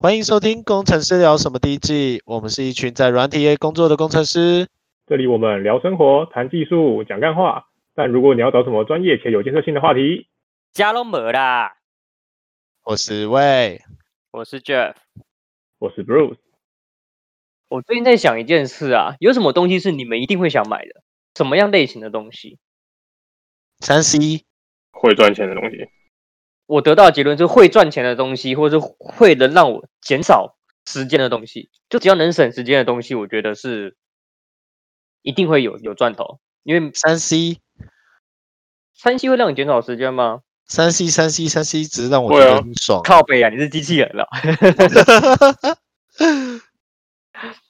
欢迎收听《工程师聊什么》第一季。我们是一群在软体业工作的工程师，这里我们聊生活、谈技术、讲干话。但如果你要找什么专业且有建设性的话题，加龙没啦。我是魏，我是 Jeff，我是 Bruce。我最近在想一件事啊，有什么东西是你们一定会想买的？什么样类型的东西？三 C 会赚钱的东西。我得到的结论就是会赚钱的东西，或者是会能让我减少时间的东西，就只要能省时间的东西，我觉得是一定会有有赚头。因为三 C，三 C 会让你减少时间吗？三 C 三 C 三 C 只是让我觉得很爽。靠背啊，你是机器人了。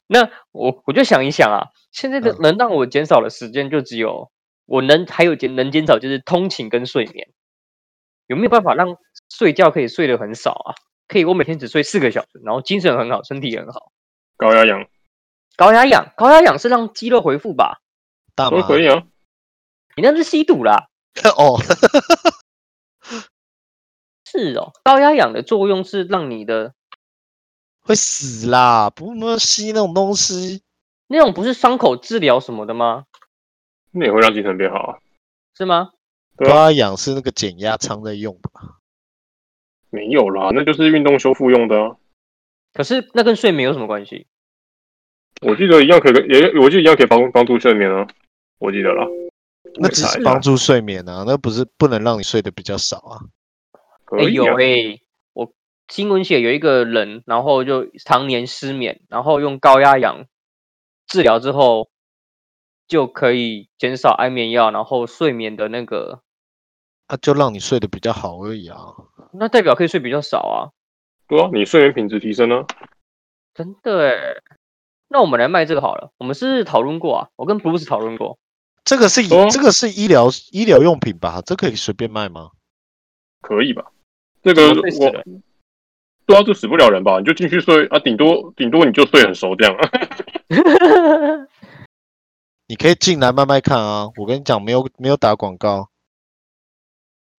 那我我就想一想啊，现在的能让我减少的时间就只有我能还有减能减少就是通勤跟睡眠。有没有办法让睡觉可以睡得很少啊？可以，我每天只睡四个小时，然后精神很好，身体也很好。高压氧，高压氧，高压氧是让肌肉恢复吧？大麻可以啊。你那是吸毒啦。哦，是哦。高压氧的作用是让你的会死啦，不能吸那种东西。那种不是伤口治疗什么的吗？那也会让精神变好啊？是吗？高压氧是那个减压舱在用的吧？没有啦，那就是运动修复用的啊。可是那跟睡眠有什么关系？我记得一样可以，也我记得一样可以帮帮助睡眠啊。我记得啦，那只是帮助睡眠啊，那不是不能让你睡得比较少啊。哎呦喂，我新闻写有一个人，然后就常年失眠，然后用高压氧治疗之后，就可以减少安眠药，然后睡眠的那个。那、啊、就让你睡得比较好而已啊，那代表可以睡比较少啊。对啊，你睡眠品质提升了、啊。真的诶。那我们来卖这个好了。我们是讨论过啊，我跟 Bruce 讨论过。这个是、哦、这个是医疗医疗用品吧？这可以随便卖吗？可以吧？这个我对啊，就死不了人吧？你就进去睡啊，顶多顶多你就睡很熟这样啊。你可以进来卖卖看啊！我跟你讲，没有没有打广告。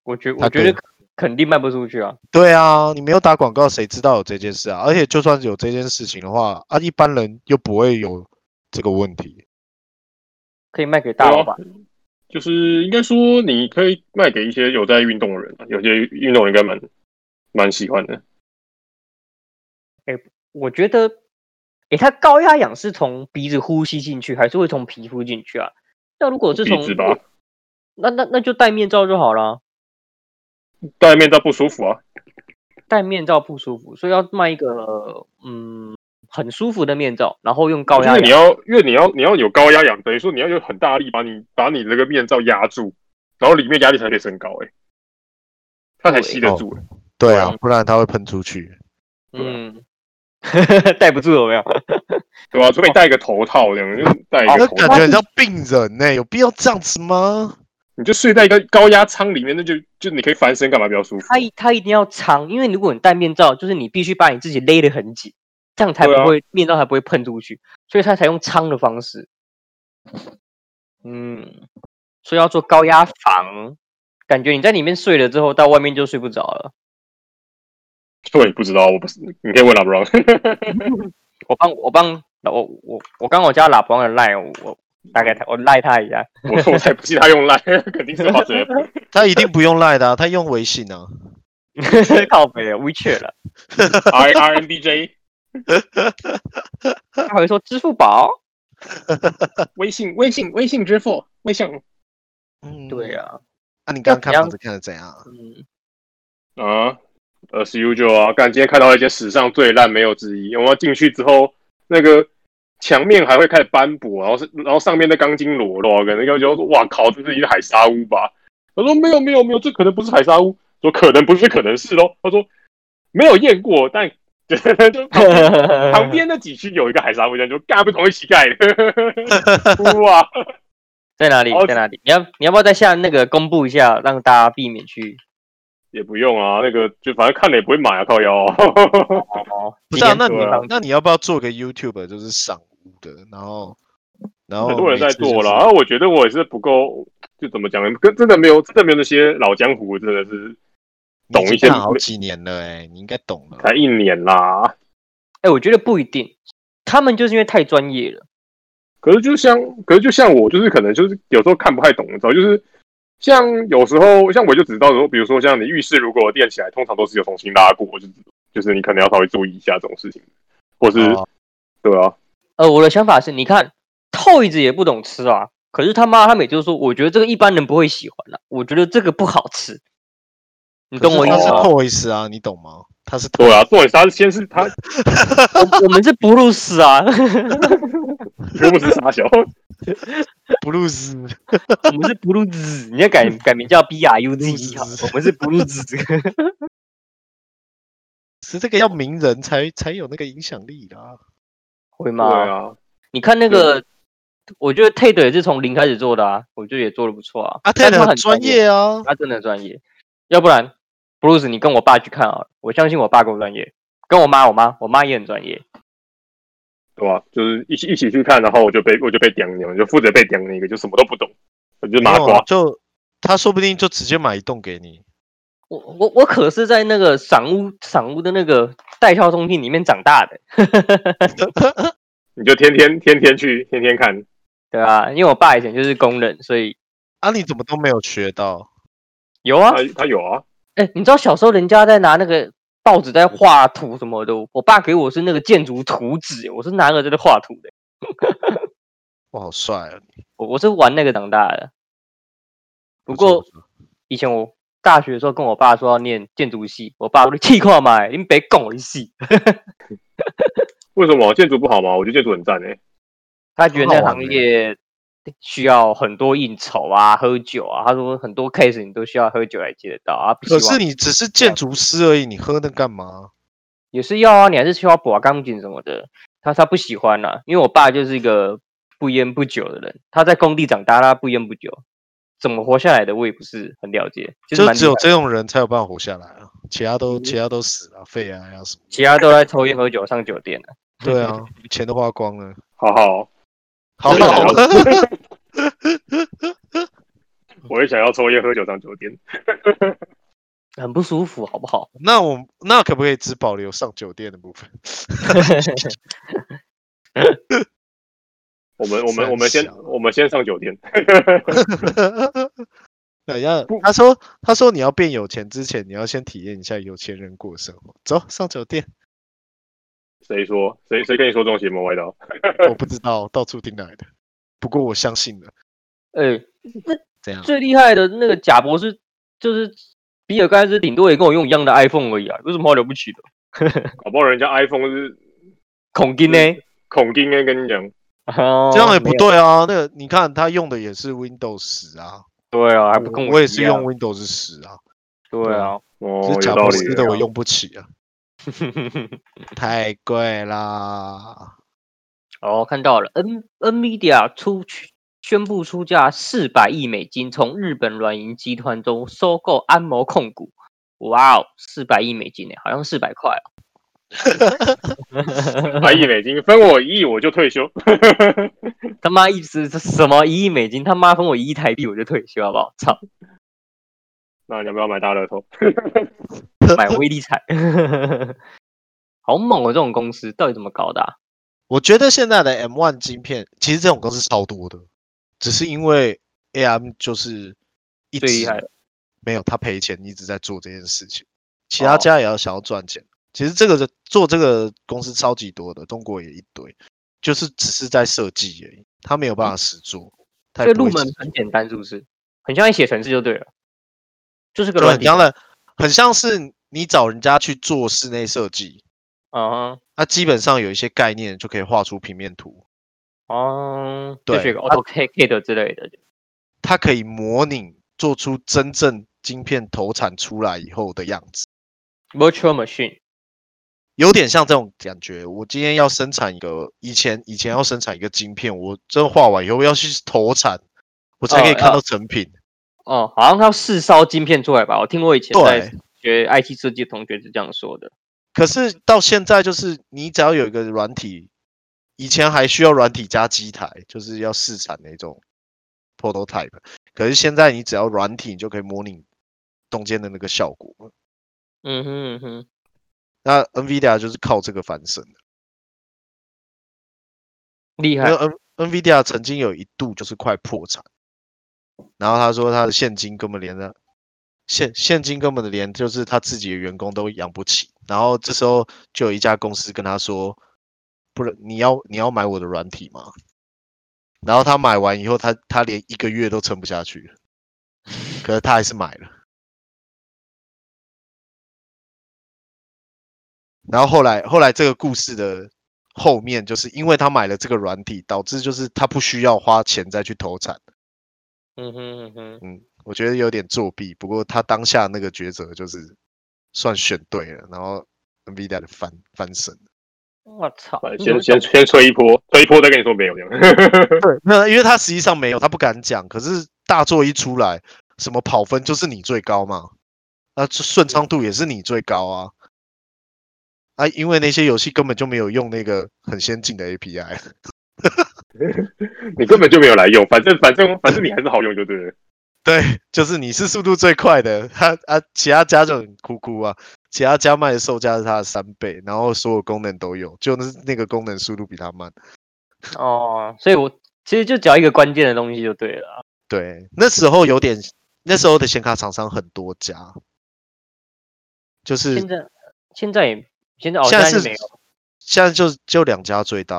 我觉我觉得肯定卖不出去啊！对啊，你没有打广告，谁知道有这件事啊？而且就算有这件事情的话，啊，一般人又不会有这个问题。可以卖给大老板，就是应该说你可以卖给一些有在运动的人，有些运动人应该蛮蛮喜欢的。哎、欸，我觉得，哎、欸，它高压氧是从鼻子呼吸进去，还是会从皮肤进去啊？那如果是从，那那那就戴面罩就好了。戴面罩不舒服啊，戴面罩不舒服，所以要卖一个嗯很舒服的面罩，然后用高压因为。你要，因为你要你要有高压氧，等于说你要有很大力把你把你那个面罩压住，然后里面压力才可以升高，哎，它才吸得住。对啊，不然它会喷出去。嗯，戴不住有没有？对啊，除非你戴一个头套这样，就戴一个头套。感觉很像病人呢，有必要这样子吗？你就睡在一个高压舱里面，那就就你可以翻身干嘛比较舒服？它它一定要长，因为如果你戴面罩，就是你必须把你自己勒得很紧，这样才不会、啊、面罩才不会喷出去，所以它才用舱的方式。嗯，所以要做高压房，感觉你在里面睡了之后，到外面就睡不着了。对，不知道，我不是，你可以问老布朗。我帮我帮我我我刚我加老布朗的 line 我。大概他，我赖他一下。我我才不信他用赖，肯定是花嘴。他一定不用赖的、啊，他用微信啊。靠北了，WeChat 了。R R N D J。他会说支付宝。微信微信微信支付微信。嗯，对啊。那、啊、你刚刚看房子看的怎样？嗯。啊，As usual 啊，刚今天看到一些史上最烂，没有之一。我们进去之后，那个。墙面还会开始斑驳，然后是，然后上面的钢筋裸露，可能要就说：“哇靠，这是一个海沙屋吧？”他说：“没有，没有，没有，这可能不是海沙屋。”说：“可能不是，可能是喽。”他说：“没有验过，但 就旁边那几区有一个海沙屋，这样就干不同意乞丐。”哇，在哪里？在哪里？你要你要不要在下那个公布一下，让大家避免去？也不用啊，那个就反正看了也不会买啊，靠腰。不是啊，那你那你要不要做个 YouTube，就是赏？的，然后，然后很多人在做了，然后我觉得我也是不够，就怎么讲呢？跟真的没有，真的没有那些老江湖，真的是懂一些。好几年了，哎，你应该懂了。才一年啦。哎，我觉得不一定，他们就是因为太专业了。可是就像，可是就像我，就是可能就是有时候看不太懂，你知道，就是像有时候，像我就只知道说，比如说像你浴室如果垫起来，通常都是有重新拉过，就是就是你可能要稍微注意一下这种事情，或是、哦、对啊。呃，我的想法是，你看，Toys 也不懂吃啊，可是他妈他每次都说，我觉得这个一般人不会喜欢的，我觉得这个不好吃，你懂我意思吗？Toys 啊，你懂吗？他是对啊，Toys 他是先是他，我，我们是布鲁斯啊。布鲁斯傻小，布鲁斯，我们是布鲁斯，你要改改名叫 B R U Z，我们是布鲁斯，是这个要名人才才有那个影响力啦，会吗？对啊，你看那个，我觉得 Ted 也是从零开始做的啊，我觉得也做的不错啊，啊，Ted 很专业啊，他真的专业，要不然，Bruce，你跟我爸去看啊，我相信我爸够专业，跟我妈，我妈，我妈也很专业。对吧？就是一起一起去看，然后我就被我就被点了，就负责被点那个，就什么都不懂，我就麻瓜。就他说不定就直接买一栋给你。我我我可是在那个赏屋赏屋的那个代销中心里面长大的。你就天天天天去天天看，对啊，因为我爸以前就是工人，所以啊，你怎么都没有学到？有啊，他，他有啊。哎、欸，你知道小时候人家在拿那个。报纸在画图什么的，我爸给我是那个建筑图纸，我是拿个在那画图的。我，好帅啊！我我是玩那个长大的。不过以前我大学的时候跟我爸说要念建筑系，我爸说你气垮嘛，你别跟我一系。为什么建筑不好吗？我觉得建筑很赞诶。他觉得那行业。需要很多应酬啊，喝酒啊。他说很多 case 你都需要喝酒来接得到啊。可是你只是建筑师而已，你喝那干嘛？也是要啊，你还是需要拔钢筋什么的。他他不喜欢啊，因为我爸就是一个不烟不酒的人。他在工地长大，他不烟不酒，怎么活下来的我也不是很了解。就是、就只有这种人才有办法活下来啊，其他都其他都死了，肺癌啊什么，其他都在抽烟喝酒上酒店了。对啊，钱都花光了。好好。好好，我也想要抽烟喝酒上酒店，很不舒服，好不好？那我那可不可以只保留上酒店的部分？我们我们我们先我们先上酒店。等一下，他说他说你要变有钱之前，你要先体验一下有钱人过生活。走上酒店。谁说？谁谁跟你说这种邪门歪道？我不知道，到处听来的。不过我相信了。哎、欸，那怎样？最厉害的那个贾博士，就是比尔盖茨，顶多也跟我用一样的 iPhone 而已啊，有什么好了不起的？搞不好人家 iPhone 是恐惊呢？恐惊呢？跟你讲，这样也不对啊。那个你看他用的也是 Windows 十啊。对啊，还不跟我，我也是用 Windows 十啊。对啊，哦，是贾博士的我用不起啊。太贵啦！哦，看到了，N NVIDIA 出宣布出价四百亿美金，从日本软银集团中收购安谋控股。哇哦，四百亿美金呢，好像四百块哦。四百亿美金分我一亿我就退休。他妈意思是什么？一亿美金，他妈分我一亿台币我就退休，好不好？操！那你要不要买大乐透？买威力彩，好猛哦！这种公司到底怎么搞的啊？我觉得现在的 M1 晶片，其实这种公司超多的，只是因为 AM 就是一直最厉害，没有他赔钱，一直在做这件事情。其他家也要想要赚钱。其实这个做这个公司超级多的，中国也一堆，就是只是在设计而已，他没有办法实做。所以入门很简单，是不是？很像你写程式就对了。就是个软件的，很像是你找人家去做室内设计，啊、uh，那、huh. 基本上有一些概念就可以画出平面图，哦、uh，huh. 对，AutoCAD 之类的，它可以模拟做出真正晶片投产出来以后的样子，Virtual Machine，有点像这种感觉。我今天要生产一个，以前以前要生产一个晶片，我真画完以后要去投产，我才可以看到成品。Uh, uh. 哦，好像他要试烧晶片出来吧？我听过以前在学 IT 设计的同学是这样说的。可是到现在，就是你只要有一个软体，以前还需要软体加机台，就是要试产那种 prototype。可是现在你只要软体，你就可以模拟中间的那个效果。嗯哼嗯哼。那 NVIDIA 就是靠这个翻身的，厉害。因为 N NVIDIA 曾经有一度就是快破产，然后他说他的现金根本连的现现金根本的连就是他自己的员工都养不起，然后这时候就有一家公司跟他说，不是你要你要买我的软体吗？然后他买完以后，他他连一个月都撑不下去，可是他还是买了。然后后来，后来这个故事的后面，就是因为他买了这个软体，导致就是他不需要花钱再去投产。嗯哼嗯哼，嗯，我觉得有点作弊，不过他当下那个抉择就是算选对了，然后 NVIDIA 的翻翻身。我操！先先先吹一波，吹一波再跟你说没有这样。对，那因为他实际上没有，他不敢讲。可是大作一出来，什么跑分就是你最高嘛，那顺畅度也是你最高啊。啊，因为那些游戏根本就没有用那个很先进的 API，你根本就没有来用，反正反正反正你还是好用就对了。对，就是你是速度最快的，他啊，其他家就很哭哭啊，其他家卖的售价是他的三倍，然后所有功能都有，就那那个功能速度比他慢。哦，所以我其实就只要一个关键的东西就对了。对，那时候有点，那时候的显卡厂商很多家，就是现在现在也。现在，现在是没有，现在就就两家最大，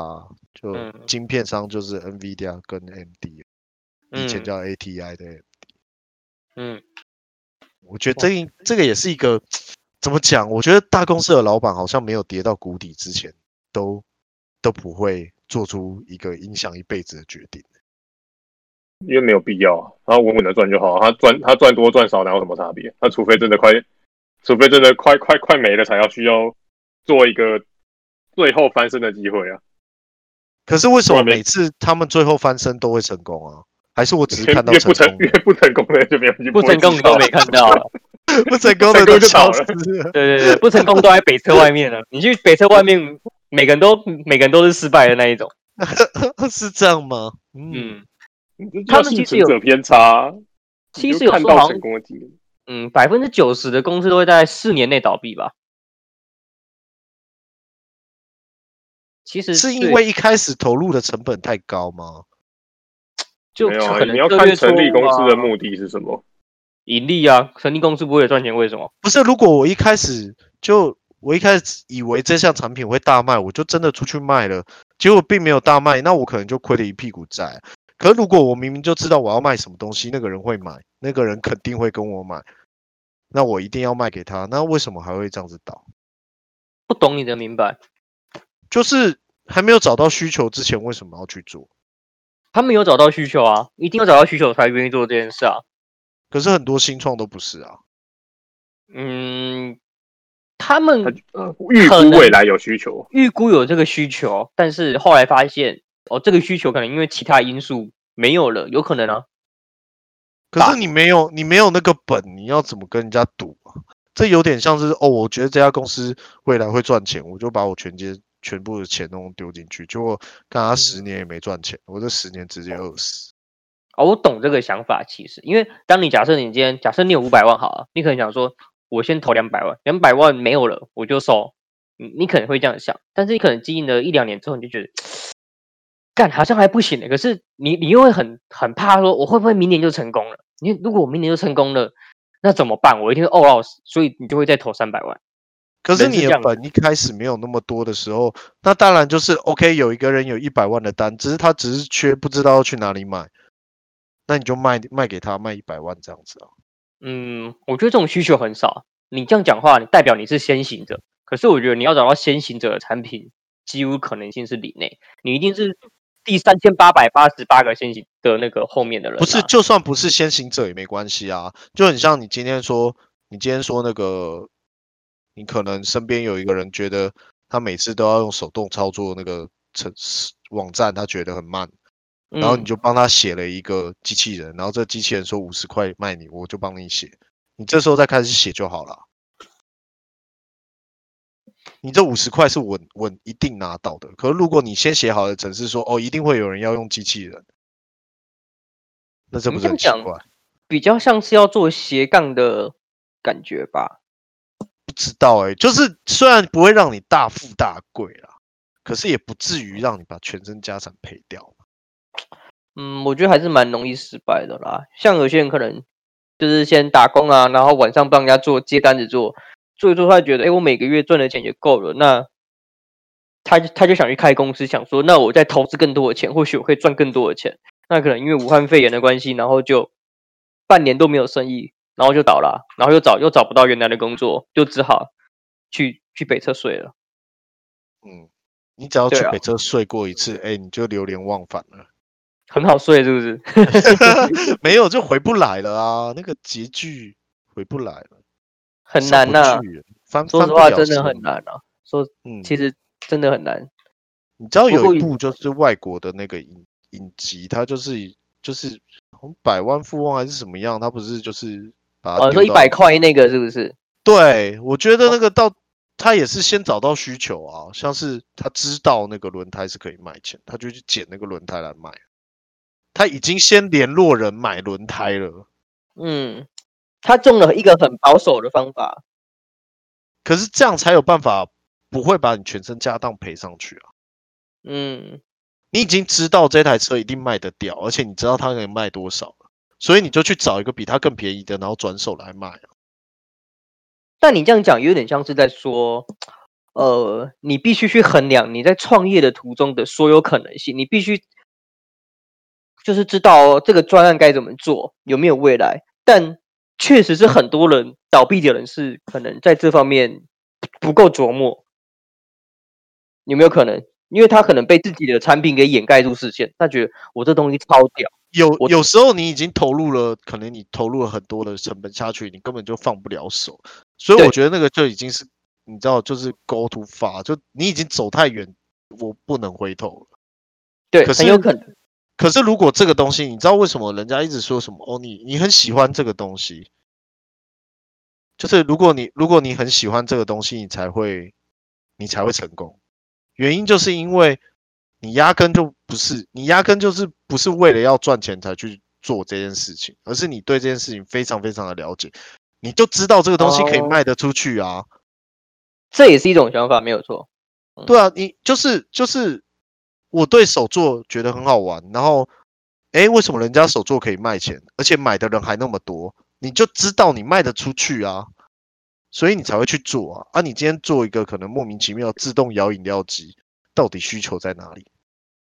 就晶片商就是 NVIDIA 跟 AMD，以前叫 ATI 的 AMD。嗯，我觉得这这个也是一个怎么讲？我觉得大公司的老板好像没有跌到谷底之前，都都不会做出一个影响一辈子的决定，因为没有必要，他稳稳的赚就好，他赚他赚多赚少哪有什么差别？他除非真的快，除非真的快快快没了，才要需要。做一个最后翻身的机会啊！可是为什么每次他们最后翻身都会成功啊？还是我只是 看到成功？越不成功的就没有，不成功你都没看到，不成功的都消失。对对对，不成功都在北车外面了。你去北车外面，每个人都每个人都是失败的那一种，是这样吗？嗯，他们其实有偏差，其实有看到成功的经验。嗯，百分之九十的公司都会在四年内倒闭吧。其实是因为一开始投入的成本太高吗？就没有啊，你要看成立公司的目的是什么？盈利啊，成立公司不会赚钱，为什么？不是，如果我一开始就我一开始以为这项产品会大卖，我就真的出去卖了，结果并没有大卖，那我可能就亏了一屁股债。可是如果我明明就知道我要卖什么东西，那个人会买，那个人肯定会跟我买，那我一定要卖给他，那为什么还会这样子倒？不懂你的明白。就是还没有找到需求之前，为什么要去做？他们有找到需求啊，一定要找到需求才愿意做这件事啊。可是很多新创都不是啊。嗯，他们预估未来有需求，预估有这个需求，但是后来发现哦，这个需求可能因为其他因素没有了，有可能啊。可是你没有，你没有那个本，你要怎么跟人家赌啊？这有点像是哦，我觉得这家公司未来会赚钱，我就把我全接。全部的钱都丢进去，结果干他十年也没赚钱，我这十年直接饿死。哦，我懂这个想法，其实，因为当你假设你今天假设你有五百万好了，你可能想说，我先投两百万，两百万没有了我就收，你你可能会这样想，但是你可能经营了一两年之后，你就觉得，干好像还不行的，可是你你又会很很怕说，我会不会明年就成功了？你如果我明年就成功了，那怎么办？我一定会饿死，所以你就会再投三百万。可是你的本一开始没有那么多的时候，那当然就是 OK。有一个人有一百万的单，只是他只是缺不知道要去哪里买，那你就卖卖给他卖一百万这样子啊。嗯，我觉得这种需求很少。你这样讲话，你代表你是先行者。可是我觉得你要找到先行者的产品，几乎可能性是零内。你一定是第三千八百八十八个先行的那个后面的人啊。不是，就算不是先行者也没关系啊。就很像你今天说，你今天说那个。你可能身边有一个人觉得他每次都要用手动操作那个城市网站，他觉得很慢，然后你就帮他写了一个机器人，然后这机器人说五十块卖你，我就帮你写，你这时候再开始写就好了。你这五十块是稳稳一定拿到的，可是如果你先写好的程式说哦，一定会有人要用机器人，那这不是很奇怪？比较像是要做斜杠的感觉吧。知道哎、就是虽然不会让你大富大贵啦，可是也不至于让你把全身家产赔掉。嗯，我觉得还是蛮容易失败的啦。像有些人可能就是先打工啊，然后晚上帮人家做接单子做，做一做他觉得，哎，我每个月赚的钱也够了，那他他就想去开公司，想说，那我再投资更多的钱，或许我可以赚更多的钱。那可能因为武汉肺炎的关系，然后就半年都没有生意，然后就倒了，然后又找又找不到原来的工作，就只好去去北车睡了。嗯，你只要去北车睡过一次，哎、啊，你就流连忘返了。很好睡是不是？没有就回不来了啊！那个结局回不来了，很难呐、啊。翻说实话，真的很难啊。说，嗯，其实真的很难。你知道有一部就是外国的那个影影集，它就是就是百万富翁还是什么样？它不是就是把它哦，说一百块那个是不是？对，我觉得那个到他也是先找到需求啊，像是他知道那个轮胎是可以卖钱，他就去捡那个轮胎来卖。他已经先联络人买轮胎了，嗯，他中了一个很保守的方法，可是这样才有办法不会把你全身家当赔上去啊，嗯，你已经知道这台车一定卖得掉，而且你知道它能卖多少了，所以你就去找一个比它更便宜的，然后转手来卖。但你这样讲有点像是在说，呃，你必须去衡量你在创业的途中的所有可能性，你必须。就是知道这个专案该怎么做，有没有未来，但确实是很多人倒闭的人是可能在这方面不够琢磨，有没有可能？因为他可能被自己的产品给掩盖住视线，他觉得我这东西超屌。有有时候你已经投入了，可能你投入了很多的成本下去，你根本就放不了手。所以我觉得那个就已经是你知道，就是 go too far，就你已经走太远，我不能回头了。对，可是很有可能。可是，如果这个东西，你知道为什么人家一直说什么？哦，你你很喜欢这个东西，就是如果你如果你很喜欢这个东西，你才会你才会成功。原因就是因为你压根就不是，你压根就是不是为了要赚钱才去做这件事情，而是你对这件事情非常非常的了解，你就知道这个东西可以卖得出去啊。这也是一种想法，没有错。对啊，你就是就是。我对手作觉得很好玩，然后，哎，为什么人家手作可以卖钱，而且买的人还那么多？你就知道你卖得出去啊，所以你才会去做啊。啊，你今天做一个可能莫名其妙自动摇饮料机，到底需求在哪里？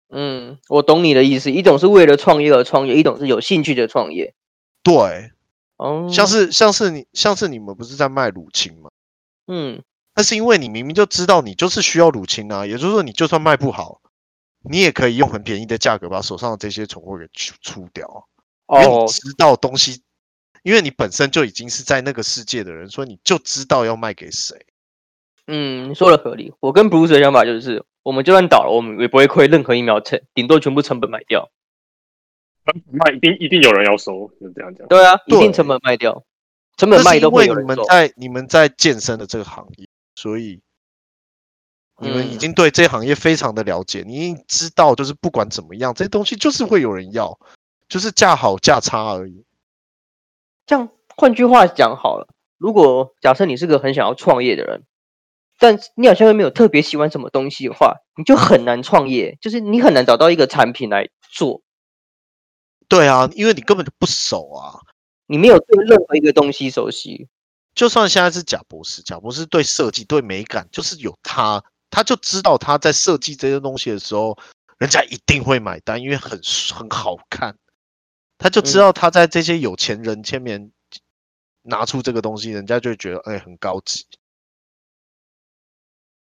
嗯，我懂你的意思。一种是为了创业而创业，一种是有兴趣的创业。对，哦，像是像是你像是你们不是在卖乳清吗？嗯，那是因为你明明就知道你就是需要乳清啊，也就是说你就算卖不好。你也可以用很便宜的价格把手上的这些存货给出出掉，因为你知道东西，因为你本身就已经是在那个世界的人，所以你就知道要卖给谁。嗯，你说的合理。我跟 Bruce 的想法就是，我们就算倒了，我们也不会亏任何一毛钱，顶多全部成本卖掉。那一定一定有人要收，就这样讲。对啊，一定成本卖掉，成本卖都会有人收。因为你们在你们在健身的这个行业，所以。你们已经对这行业非常的了解，你已经知道，就是不管怎么样，这些东西就是会有人要，就是价好价差而已。这样，换句话讲好了，如果假设你是个很想要创业的人，但你好像又没有特别喜欢什么东西的话，你就很难创业，就是你很难找到一个产品来做。对啊，因为你根本就不熟啊，你没有对任何一个东西熟悉。就算现在是贾博士，贾博士对设计、对美感，就是有他。他就知道他在设计这些东西的时候，人家一定会买单，因为很很好看。他就知道他在这些有钱人前面拿出这个东西，人家就会觉得哎、欸、很高级。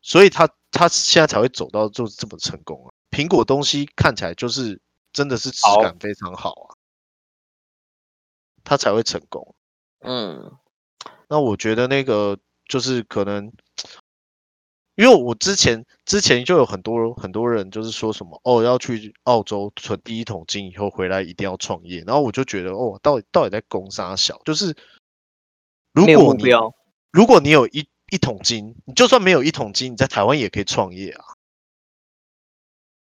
所以他他现在才会走到就这么成功啊。苹果东西看起来就是真的是质感非常好啊，他才会成功。嗯，那我觉得那个就是可能。因为我之前之前就有很多很多人就是说什么哦，要去澳洲存第一桶金以后回来一定要创业，然后我就觉得哦，到底到底在攻啥小，就是如果你如果你有一一桶金，你就算没有一桶金，你在台湾也可以创业啊。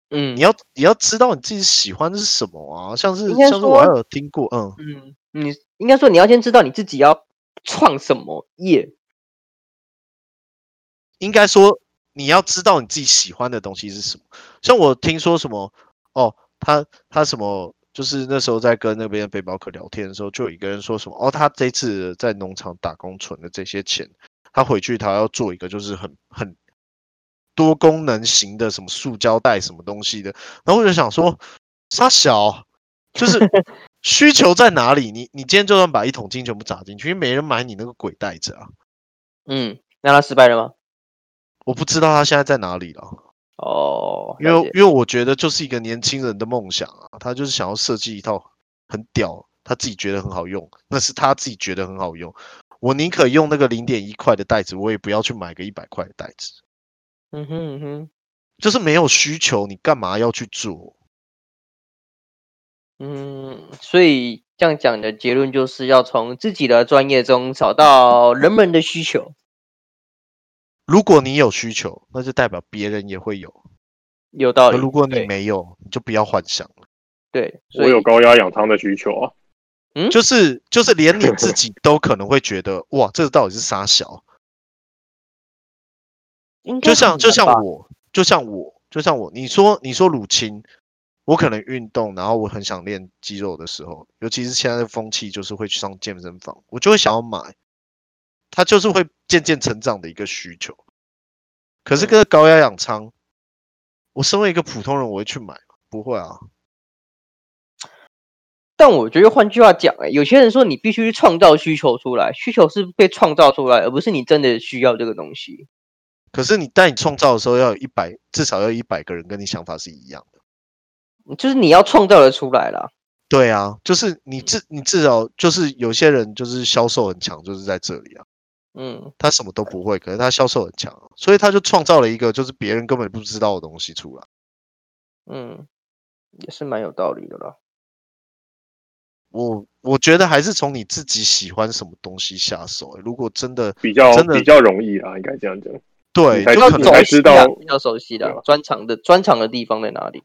嗯，你要你要知道你自己喜欢的是什么啊，像是像是我还有听过，嗯嗯，你应该说你要先知道你自己要创什么业。应该说你要知道你自己喜欢的东西是什么。像我听说什么哦，他他什么，就是那时候在跟那边的背包客聊天的时候，就有一个人说什么哦，他这次在农场打工存的这些钱，他回去他要做一个就是很很多功能型的什么塑胶袋什么东西的，然后我就想说，杀小就是。需求在哪里？你你今天就算把一桶金全部砸进去，因为没人买你那个鬼袋子啊。嗯，那他失败了吗？我不知道他现在在哪里了。哦，因为因为我觉得就是一个年轻人的梦想啊，他就是想要设计一套很屌，他自己觉得很好用，那是他自己觉得很好用。我宁可用那个零点一块的袋子，我也不要去买个一百块的袋子。嗯哼嗯哼，就是没有需求，你干嘛要去做？嗯，所以这样讲的结论就是要从自己的专业中找到人们的需求。如果你有需求，那就代表别人也会有。有道理。如果你没有，你就不要幻想了。对，我有高压氧舱的需求啊。嗯，就是就是连你自 己都可能会觉得，哇，这个到底是啥小？就像就像我，就像我，就像我，你说你说乳清。我可能运动，然后我很想练肌肉的时候，尤其是现在的风气，就是会去上健身房，我就会想要买。它就是会渐渐成长的一个需求。可是跟高压氧舱，我身为一个普通人，我会去买？不会啊。但我觉得换句话讲，哎，有些人说你必须去创造需求出来，需求是被创造出来，而不是你真的需要这个东西。可是你当你创造的时候，要有一百，至少要一百个人跟你想法是一样的。就是你要创造的出来了，对啊，就是你至你至少就是有些人就是销售很强，就是在这里啊，嗯，他什么都不会，可是他销售很强，所以他就创造了一个就是别人根本不知道的东西出来，嗯，也是蛮有道理的啦。我我觉得还是从你自己喜欢什么东西下手，欸，如果真的比较真的比较容易啊，应该这样讲，对，才就可能才知道比较熟悉的专长的专长的地方在哪里。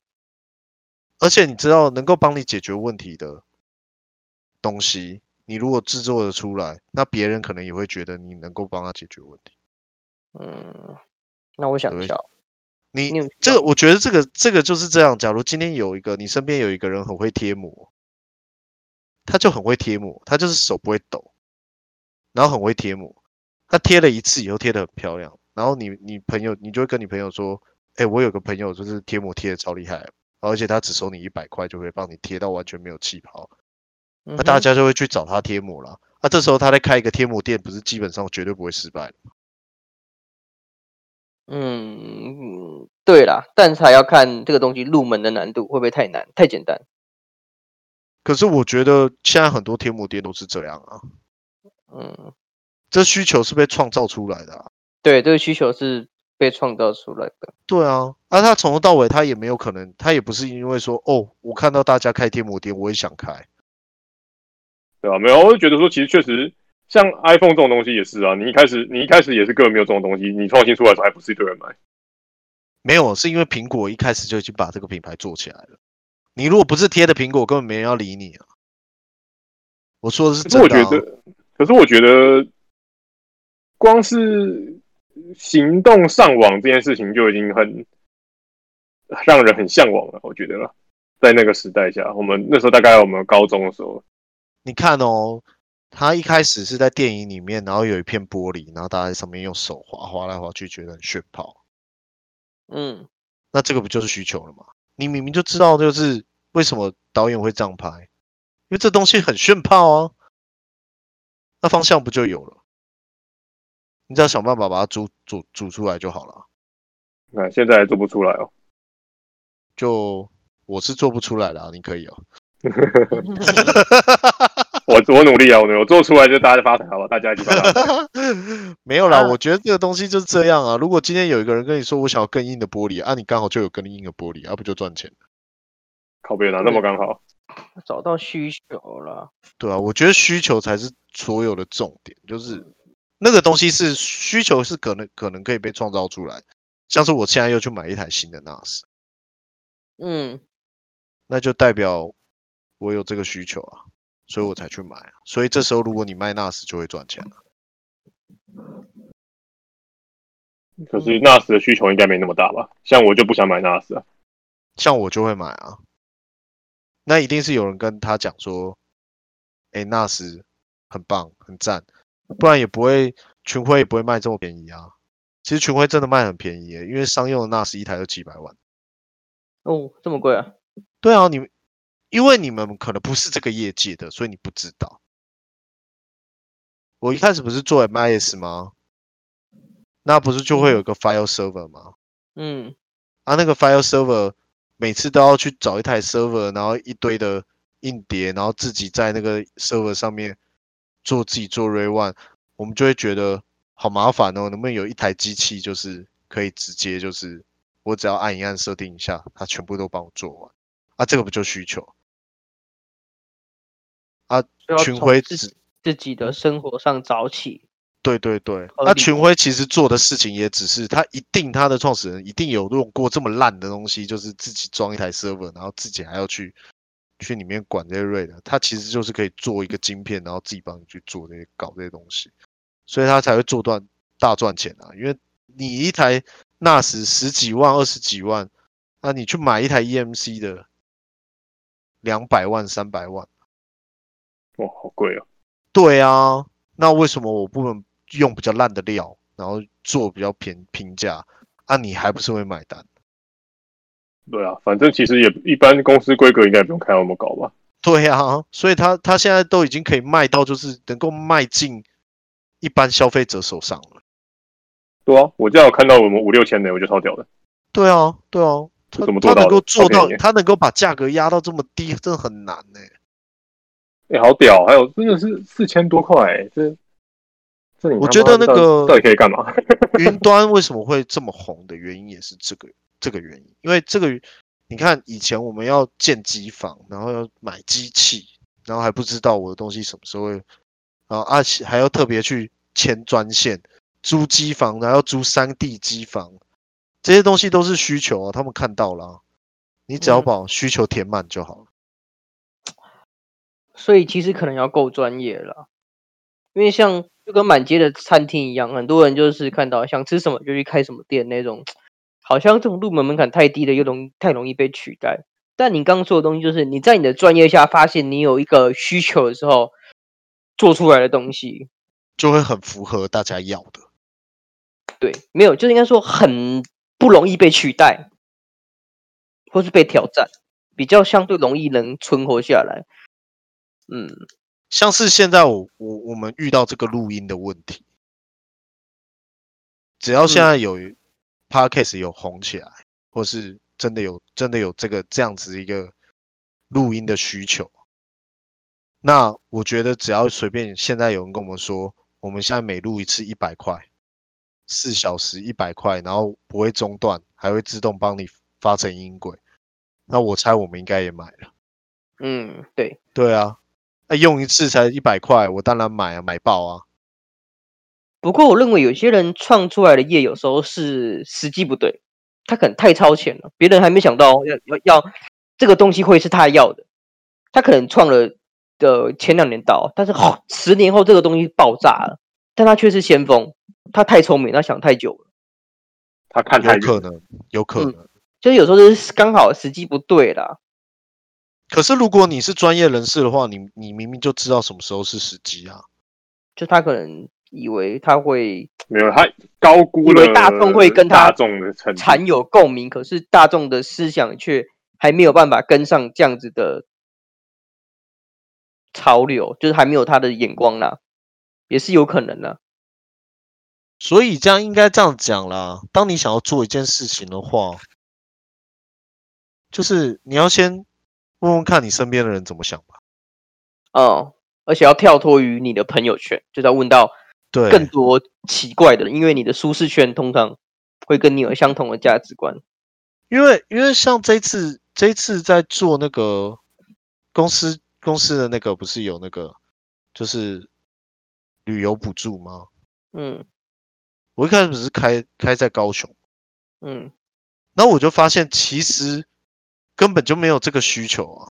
而且你知道，能够帮你解决问题的东西，你如果制作的出来，那别人可能也会觉得你能够帮他解决问题。嗯，那我想一下，你这个，我觉得这个这个就是这样。假如今天有一个你身边有一个人很会贴膜，他就很会贴膜，他就是手不会抖，然后很会贴膜，他贴了一次以后贴的很漂亮，然后你你朋友你就会跟你朋友说，哎，我有个朋友就是贴膜贴的超厉害。而且他只收你一百块，就会帮你贴到完全没有气泡，那大家就会去找他贴膜了。那这时候他在开一个贴膜店，不是基本上绝对不会失败。嗯，对啦，但是还要看这个东西入门的难度会不会太难，太简单。可是我觉得现在很多贴膜店都是这样啊。嗯，这需求是被创造出来的啊。对，这个需求是。被创造出来的，对啊，而、啊、他从头到尾，他也没有可能，他也不是因为说，哦，我看到大家开贴膜店，我也想开，对吧、啊？没有，我就觉得说，其实确实，像 iPhone 这种东西也是啊，你一开始，你一开始也是根本没有这种东西，你创新出来的时候，还不是一堆人买？没有，是因为苹果一开始就已经把这个品牌做起来了。你如果不是贴的苹果，根本没人要理你啊。我说的是真的、啊，可是我觉得，可是我觉得，光是。行动上网这件事情就已经很让人很向往了，我觉得了，在那个时代下，我们那时候大概我们高中的时候，你看哦，他一开始是在电影里面，然后有一片玻璃，然后大家在上面用手划划来划去，觉得很炫炮。嗯，那这个不就是需求了吗？你明明就知道，就是为什么导演会这样拍，因为这东西很炫炮啊，那方向不就有了？你只要想办法把它煮煮煮出来就好了。那现在还做不出来哦。就我是做不出来的啊，你可以哦。我我努力啊，我努力，我做出来就大家发财，好吧？大家一起发 没有啦，我觉得这个东西就是这样啊。如果今天有一个人跟你说我想要更硬的玻璃啊，你刚好就有更硬的玻璃，啊不就赚钱？靠边了，那么刚好。找到需求了。对啊，我觉得需求才是所有的重点，就是。那个东西是需求，是可能可能可以被创造出来，像是我现在又去买一台新的 NAS，嗯，那就代表我有这个需求啊，所以我才去买啊。所以这时候如果你卖 NAS 就会赚钱了。可是 NAS 的需求应该没那么大吧？像我就不想买 NAS 啊，像我就会买啊。那一定是有人跟他讲说，哎、欸，NAS 很棒，很赞，不然也不会群晖也不会卖这么便宜啊。其实群晖真的卖很便宜耶，因为商用的 NAS 一台都几百万。哦，这么贵啊？对啊，你们因为你们可能不是这个业界的，所以你不知道。我一开始不是做 MIS 吗？那不是就会有个 File Server 吗？嗯，啊，那个 File Server 每次都要去找一台 Server，然后一堆的硬碟，然后自己在那个 Server 上面做自己做 RAID One，我们就会觉得好麻烦哦。能不能有一台机器，就是可以直接就是我只要按一按设定一下，它全部都帮我做完？啊，这个不就需求？啊，群晖自自己的生活上早起。对对对，那群晖其实做的事情也只是，他一定他的创始人一定有用过这么烂的东西，就是自己装一台 server，然后自己还要去去里面管这些 RAID 的，他其实就是可以做一个晶片，然后自己帮你去做这些搞这些东西，所以他才会做断大赚钱啊，因为你一台 NAS 十几万、二十几万，那你去买一台 EMC 的两百万、三百万，哇，好贵啊！对啊，那为什么我不能？用比较烂的料，然后做比较便平价，啊，你还不是会买单？对啊，反正其实也一般公司规格应该不用开那么高吧？对啊，所以他他现在都已经可以卖到，就是能够卖进一般消费者手上了。对啊，我这样有看到我们五六千的，我就超屌的。对啊，对啊，他他能够做到，他能够把价格压到这么低，真的很难呢、欸。哎、欸，好屌！还有真的是四千多块、欸，这。我觉得那个到底可以干嘛？云端为什么会这么红的原因也是这个这个原因，因为这个你看以前我们要建机房，然后要买机器，然后还不知道我的东西什么时候会，然后而且还要特别去签专线租机房，然后租三 D 机房，这些东西都是需求啊，他们看到了，你只要把需求填满就好了。所以其实可能要够专业了，因为像。就跟满街的餐厅一样，很多人就是看到想吃什么就去开什么店那种，好像这种入门门槛太低的，又容太容易被取代。但你刚刚说的东西，就是你在你的专业下发现你有一个需求的时候，做出来的东西就会很符合大家要的。对，没有，就是应该说很不容易被取代，或是被挑战，比较相对容易能存活下来。嗯。像是现在我我我们遇到这个录音的问题，只要现在有 Podcast 有红起来，或是真的有真的有这个这样子一个录音的需求，那我觉得只要随便现在有人跟我们说，我们现在每录一次一百块，四小时一百块，然后不会中断，还会自动帮你发成音轨，那我猜我们应该也买了。嗯，对，对啊。那用一次才一百块，我当然买啊，买爆啊！不过我认为有些人创出来的业有时候是时机不对，他可能太超前了，别人还没想到要要要这个东西会是他要的，他可能创了的前两年到，但是好十年后这个东西爆炸了，但他却是先锋，他太聪明，他想太久了，他看太有可能，有可能，嗯、就是有时候是刚好时机不对啦。可是，如果你是专业人士的话，你你明明就知道什么时候是时机啊！就他可能以为他会没有，他高估了大众会跟他大众的产有共鸣，可是大众的思想却还没有办法跟上这样子的潮流，就是还没有他的眼光啦，也是有可能的。所以这样应该这样讲啦，当你想要做一件事情的话，就是你要先。问问看你身边的人怎么想吧。嗯，而且要跳脱于你的朋友圈，就要问到对更多奇怪的人，因为你的舒适圈通常会跟你有相同的价值观。因为因为像这次这次在做那个公司公司的那个不是有那个就是旅游补助吗？嗯，我一开始是开开在高雄，嗯，然后我就发现其实。根本就没有这个需求啊！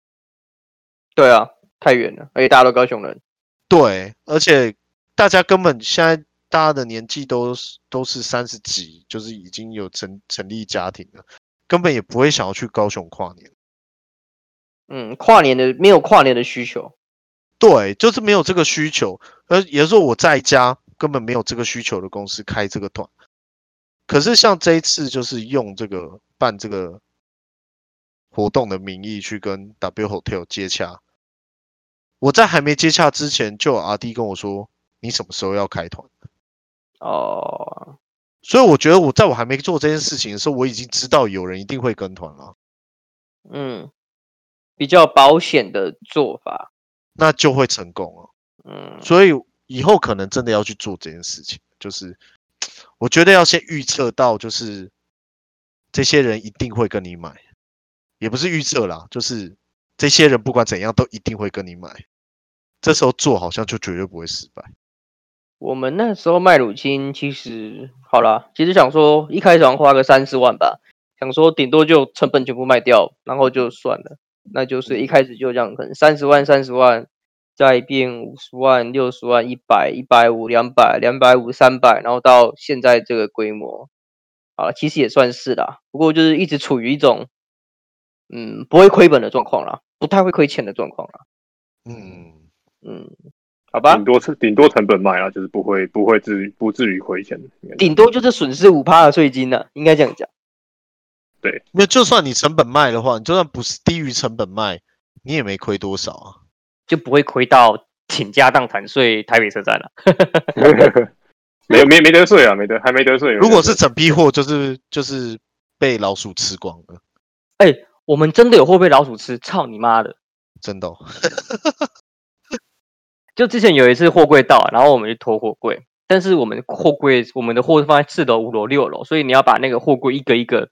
对啊，太远了，而且大家都高雄人。对，而且大家根本现在大家的年纪都是都是三十几，就是已经有成成立家庭了，根本也不会想要去高雄跨年。嗯，跨年的没有跨年的需求。对，就是没有这个需求。而也就是说，我在家根本没有这个需求的公司开这个团。可是像这一次，就是用这个办这个活动的名义去跟 W Hotel 接洽。我在还没接洽之前，就有阿弟跟我说：“你什么时候要开团？”哦，所以我觉得我在我还没做这件事情的时候，我已经知道有人一定会跟团了。嗯，比较保险的做法，那就会成功了。嗯，所以以后可能真的要去做这件事情，就是。我觉得要先预测到，就是这些人一定会跟你买，也不是预测啦，就是这些人不管怎样都一定会跟你买。这时候做好像就绝对不会失败。我们那时候卖乳清，其实好啦，其实想说一开始要花个三四万吧，想说顶多就成本全部卖掉，然后就算了。那就是一开始就这样，可能三十万、三十万。再变五十万、六十万、一百、一百五、两百、两百五、三百，然后到现在这个规模，啊，其实也算是啦。不过就是一直处于一种，嗯，不会亏本的状况啦，不太会亏钱的状况啦。嗯嗯，好吧。顶多是顶多成本卖啦，就是不会不会至于不至于亏钱。顶多就是损失五趴的税金呢，应该这样讲。对，那就算你成本卖的话，你就算不是低于成本卖，你也没亏多少啊。就不会亏到倾家荡产睡台北车站了。没没没得税啊，没得还没得税。如果是整批货，就是就是被老鼠吃光了。哎、欸，我们真的有货被老鼠吃？操你妈的！真的、哦。就之前有一次货柜到，然后我们去拖货柜，但是我们货柜我们的货放在四楼、五楼、六楼，所以你要把那个货柜一个一个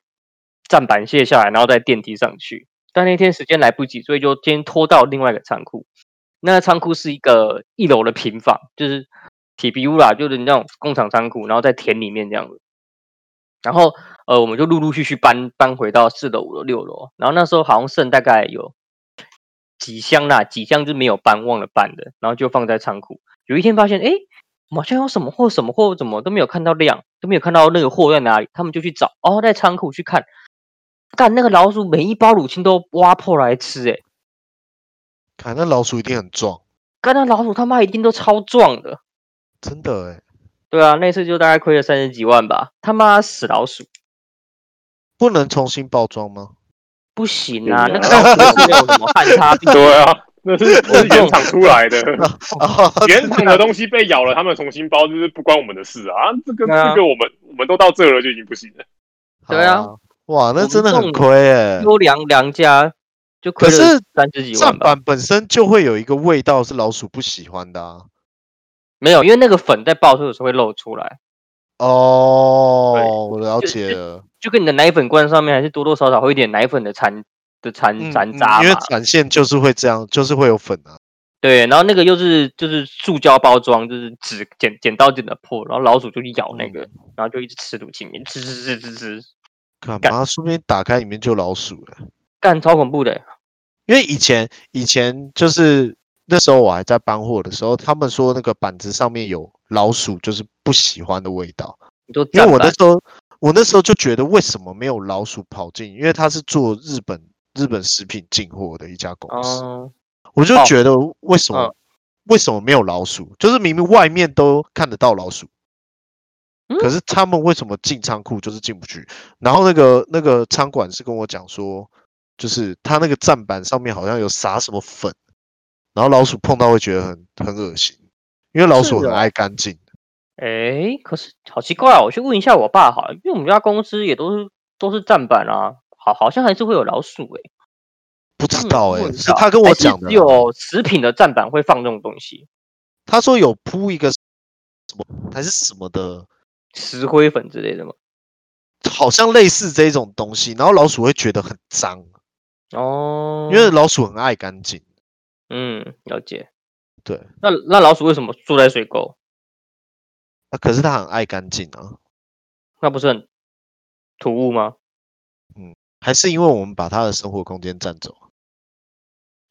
站板卸下来，然后在电梯上去。但那天时间来不及，所以就先拖到另外一个仓库。那仓库是一个一楼的平房，就是铁皮屋啦，就是那种工厂仓库，然后在田里面这样子。然后呃，我们就陆陆续续搬搬回到四楼、五楼、六楼。然后那时候好像剩大概有几箱啦，几箱就没有搬，忘了搬的，然后就放在仓库。有一天发现，哎，好像有什么货，什么货怎么都没有看到量，都没有看到那个货在哪里。他们就去找，哦，在仓库去看，干那个老鼠每一包乳清都挖破来吃，诶看那老鼠一定很壮，看那老鼠他妈一定都超壮的，真的哎。对啊，那次就大概亏了三十几万吧。他妈死老鼠，不能重新包装吗？不行啊，那个老鼠是没有什么 半差病。对啊，那是是原厂出来的，原厂的东西被咬了，他们重新包就是不关我们的事啊。这个这个我们我们都到这了就已经不行了。对啊，哇，那真的很亏哎，优良良家。就亏了三十几万，站板本身就会有一个味道是老鼠不喜欢的啊。没有，因为那个粉在爆出的时候会露出来。哦，我了解了就。就跟你的奶粉罐上面还是多多少少会有点奶粉的残的残残渣、嗯嗯、因为产线就是会这样，就是会有粉啊。对，然后那个又是就是塑胶包装，就是纸剪剪刀剪的破，然后老鼠就去咬那个，嗯、然后就一直吃入里面，吃吃吃吃吃。干嘛？说不定打开里面就老鼠了。干超恐怖的，因为以前以前就是那时候我还在搬货的时候，他们说那个板子上面有老鼠，就是不喜欢的味道。因为我那时候我那时候就觉得为什么没有老鼠跑进？因为他是做日本日本食品进货的一家公司，嗯、我就觉得为什么、哦、为什么没有老鼠？就是明明外面都看得到老鼠，嗯、可是他们为什么进仓库就是进不去？然后那个那个仓管是跟我讲说。就是他那个站板上面好像有撒什么粉，然后老鼠碰到会觉得很很恶心，因为老鼠很爱干净。哎、欸，可是好奇怪啊！我去问一下我爸好了，因为我们家公司也都是都是站板啊，好好像还是会有老鼠哎、欸。不知道哎、欸，是他跟我讲的。只有食品的站板会放这种东西。他说有铺一个什么还是什么的石灰粉之类的吗？好像类似这种东西，然后老鼠会觉得很脏。哦，因为老鼠很爱干净。嗯，了解。对，那那老鼠为什么住在水沟？啊，可是它很爱干净啊。那不是很突兀吗？嗯，还是因为我们把它的生活空间占走。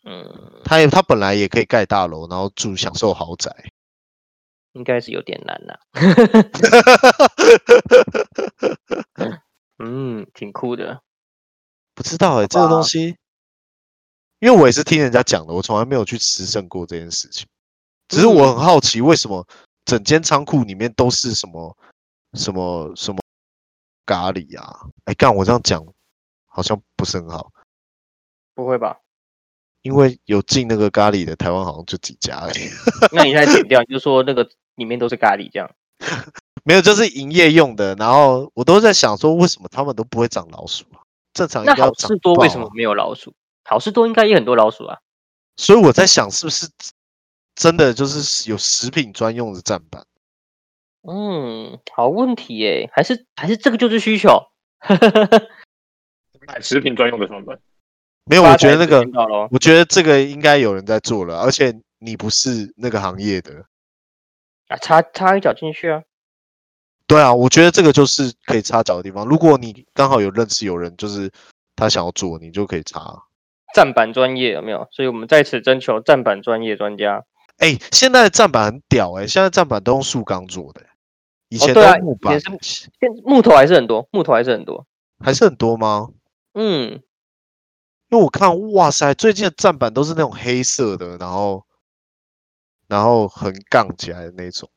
嗯，它也它本来也可以盖大楼，然后住享受豪宅。应该是有点难呐。嗯，挺酷的。不知道哎、欸，这个东西，因为我也是听人家讲的，我从来没有去实证过这件事情。只是我很好奇，为什么整间仓库里面都是什么什么什么咖喱啊？哎，干我这样讲好像不是很好。不会吧？因为有进那个咖喱的台湾好像就几家而已。那你现在剪掉，就说那个里面都是咖喱这样？没有，就是营业用的。然后我都在想说，为什么他们都不会长老鼠啊？正常应该要长。那好市多为什么没有老鼠？好市多应该也很多老鼠啊。所以我在想，是不是？真的就是有食品专用的站板，嗯，好问题耶，还是还是这个就是需求，买食品专用的站板，没有，我觉得那个，我觉得这个应该有人在做了，而且你不是那个行业的，啊，插插一脚进去啊，对啊，我觉得这个就是可以插脚的地方，如果你刚好有认识有人，就是他想要做，你就可以插站板专业有没有？所以我们在此征求站板专业专家。哎、欸，现在的站板很屌哎、欸！现在站板都用塑钢做的、欸，以前都木板，哦对啊、现木头还是很多，木头还是很多，还是很多吗？嗯，因为我看，哇塞，最近的站板都是那种黑色的，然后然后横杠起来的那种，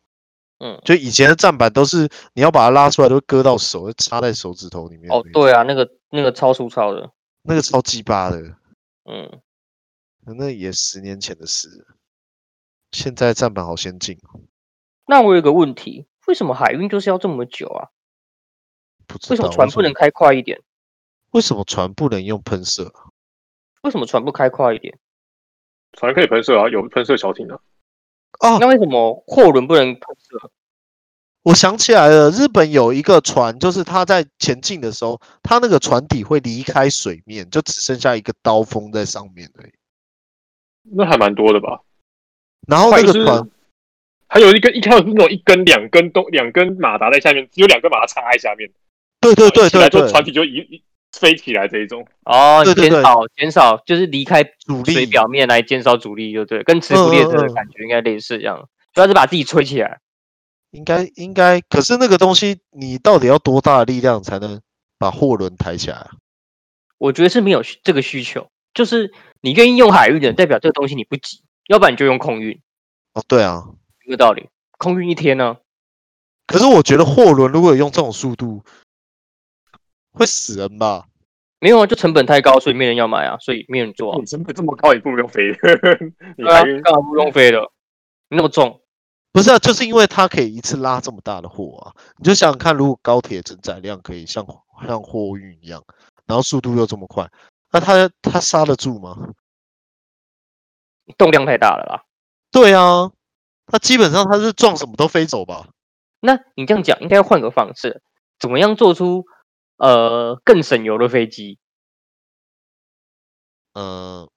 嗯，就以前的站板都是你要把它拉出来都会割到手，会插在手指头里面。哦，对啊，那个那个超粗糙的，那个超鸡巴的，嗯，那也十年前的事。现在站板好先进。那我有个问题，为什么海运就是要这么久啊？不知道为什么船不能开快一点？为什么船不能用喷射？为什么船不开快一点？船可以喷射啊，有喷射小艇啊。哦，那为什么货轮不能喷射？我想起来了，日本有一个船，就是它在前进的时候，它那个船底会离开水面，就只剩下一个刀锋在上面而已。那还蛮多的吧？然后那个船还有一根，一开始是那种一根、两根都两根马达在下面，只有两根马达插在下面。对对对对就，船体就一一飞起来这一种。哦，减少减少就是离开阻力水表面来减少阻力，就对，跟磁浮列车的感觉应该类似这样，主要是把自己吹起来。应该应该，可是那个东西你到底要多大的力量才能把货轮抬起来？啊我觉得是没有这个需求，就是你愿意用海运的，代表这个东西你不急。要不然你就用空运哦，对啊，一个道理。空运一天呢？可是我觉得货轮如果有用这种速度，会死人吧？没有啊，就成本太高，所以没人要买啊，所以没人做啊。你成本这么高，也不用飞的。对啊，干嘛不用飞的？你那么重？不是啊，就是因为它可以一次拉这么大的货啊。你就想想看，如果高铁承载量可以像像货运一样，然后速度又这么快，那它它刹得住吗？动量太大了啦。对啊，它基本上它是撞什么都飞走吧。那你这样讲，应该要换个方式，怎么样做出呃更省油的飞机？嗯、呃，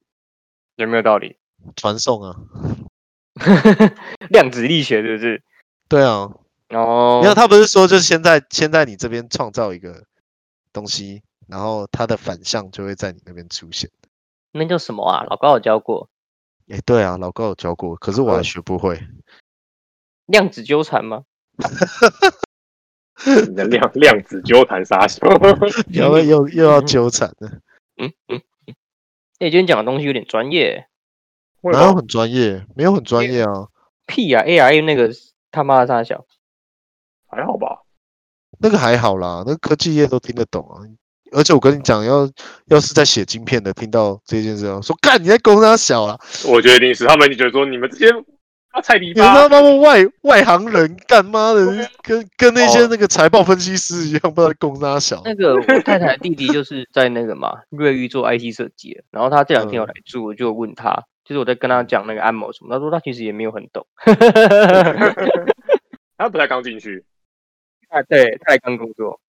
有没有道理？传送啊，量子力学是不是？对啊。哦，因为他不是说，就是先在先在你这边创造一个东西，然后它的反向就会在你那边出现。那叫什么啊？老高有教过。哎、欸，对啊，老高有教过，可是我还学不会。量子纠缠吗？你的量量子纠缠杀手，又又又要纠缠了。嗯嗯嗯。哎、欸，今天讲的东西有点专业。哪有很专业？没有很专业啊。屁啊！A R A 那个他妈的大小，还好吧？那个还好啦，那个科技业都听得懂啊。而且我跟你讲，要要是在写晶片的听到这件事，说干你在公司小啊，我觉得一定是他们，就觉得说你们这些啊菜逼，你他妈外外行人干妈的，跟跟那些那个财报分析师一样，不知道公司小。那个我太太的弟弟就是在那个嘛瑞昱做 IT 设计，然后他这两天有来住，我就问他，就是我在跟他讲那个按摩什么，他说他其实也没有很懂，他不太刚进去，啊，对，他才刚工作。